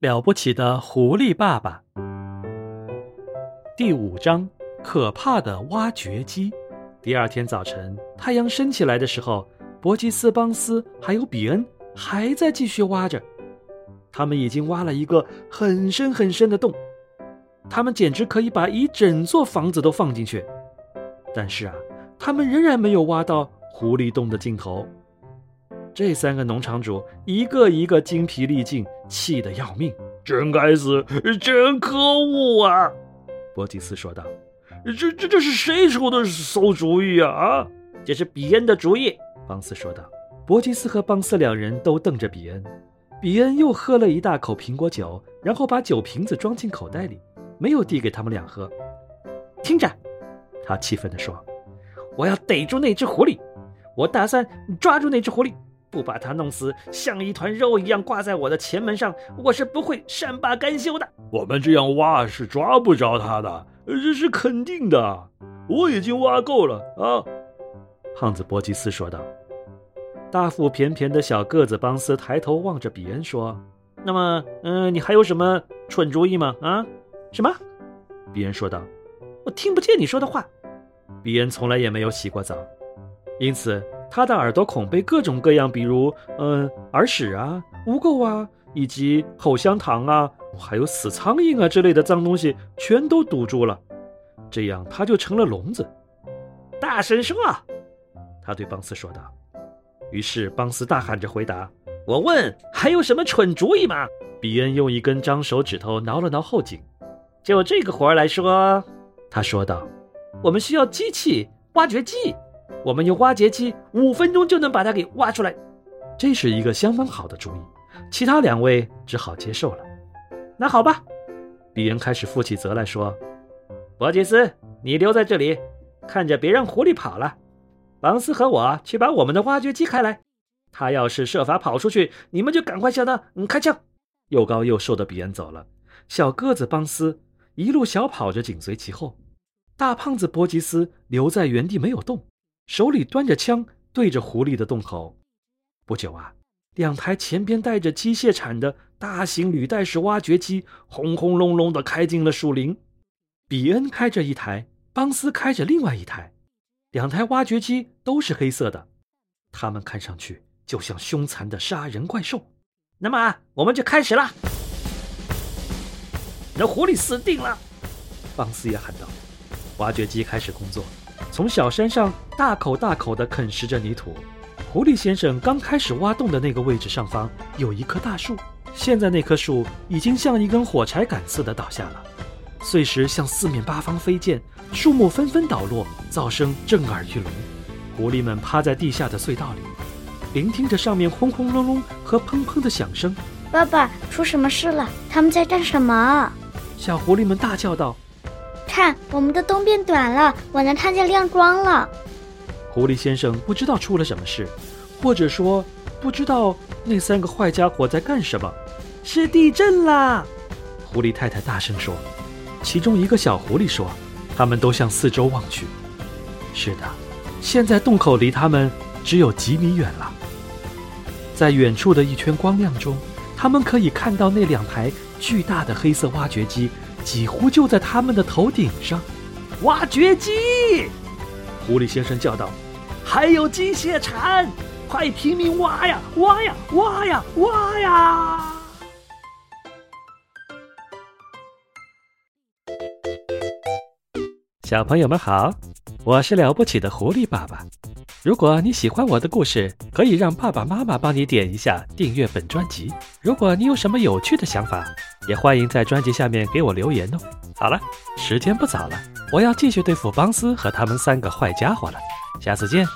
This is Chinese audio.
了不起的狐狸爸爸第五章：可怕的挖掘机。第二天早晨，太阳升起来的时候，伯吉斯、邦斯还有比恩还在继续挖着。他们已经挖了一个很深很深的洞，他们简直可以把一整座房子都放进去。但是啊，他们仍然没有挖到狐狸洞的尽头。这三个农场主一个一个精疲力尽，气得要命。真该死，真可恶啊！伯吉斯说道。这这这是谁出的馊主意啊？啊，这是比恩的主意。邦斯说道。伯吉斯和邦斯两人都瞪着比恩。比恩又喝了一大口苹果酒，然后把酒瓶子装进口袋里，没有递给他们俩喝。听着，他气愤地说：“我要逮住那只狐狸，我打算抓住那只狐狸。”不把他弄死，像一团肉一样挂在我的前门上，我是不会善罢甘休的。我们这样挖是抓不着他的，这是肯定的。我已经挖够了啊！胖子伯吉斯说道。大腹便便的小个子邦斯抬头望着比恩说：“那么，嗯，你还有什么蠢主意吗？啊？什么？”比恩说道：“我听不见你说的话。”比恩从来也没有洗过澡，因此。他的耳朵孔被各种各样，比如，嗯，耳屎啊、污垢啊，以及口香糖啊，还有死苍蝇啊之类的脏东西，全都堵住了。这样他就成了聋子。大声说，他对邦斯说道。于是邦斯大喊着回答：“我问，还有什么蠢主意吗？”比恩用一根脏手指头挠了挠后颈。就这个活儿来说，他说道：“我们需要机器挖掘机。”我们用挖掘机五分钟就能把它给挖出来，这是一个相当好的主意。其他两位只好接受了。那好吧，比恩开始负起责来说：“伯吉斯，你留在这里，看着别让狐狸跑了。邦斯和我去把我们的挖掘机开来。他要是设法跑出去，你们就赶快向他开枪。”又高又瘦的比恩走了，小个子邦斯一路小跑着紧随其后。大胖子伯吉斯留在原地没有动。手里端着枪，对着狐狸的洞口。不久啊，两台前边带着机械铲的大型履带式挖掘机轰轰隆隆地开进了树林。比恩开着一台，邦斯开着另外一台，两台挖掘机都是黑色的，它们看上去就像凶残的杀人怪兽。那么，我们就开始了。那狐狸死定了！邦斯也喊道。挖掘机开始工作。从小山上大口大口地啃食着泥土。狐狸先生刚开始挖洞的那个位置上方有一棵大树，现在那棵树已经像一根火柴杆似的倒下了，碎石向四面八方飞溅，树木纷纷倒落，噪声震耳欲聋。狐狸们趴在地下的隧道里，聆听着上面轰轰隆隆和砰砰的响声。爸爸，出什么事了？他们在干什么？小狐狸们大叫道。看，我们的洞变短了，我能看见亮光了。狐狸先生不知道出了什么事，或者说不知道那三个坏家伙在干什么。是地震啦！狐狸太太大声说。其中一个小狐狸说：“他们都向四周望去。是的，现在洞口离他们只有几米远了。在远处的一圈光亮中，他们可以看到那两台巨大的黑色挖掘机。”几乎就在他们的头顶上，挖掘机！狐狸先生叫道：“还有机械铲，快拼命挖呀，挖呀，挖呀，挖呀！”小朋友们好，我是了不起的狐狸爸爸。如果你喜欢我的故事，可以让爸爸妈妈帮你点一下订阅本专辑。如果你有什么有趣的想法，也欢迎在专辑下面给我留言哦。好了，时间不早了，我要继续对付邦斯和他们三个坏家伙了。下次见。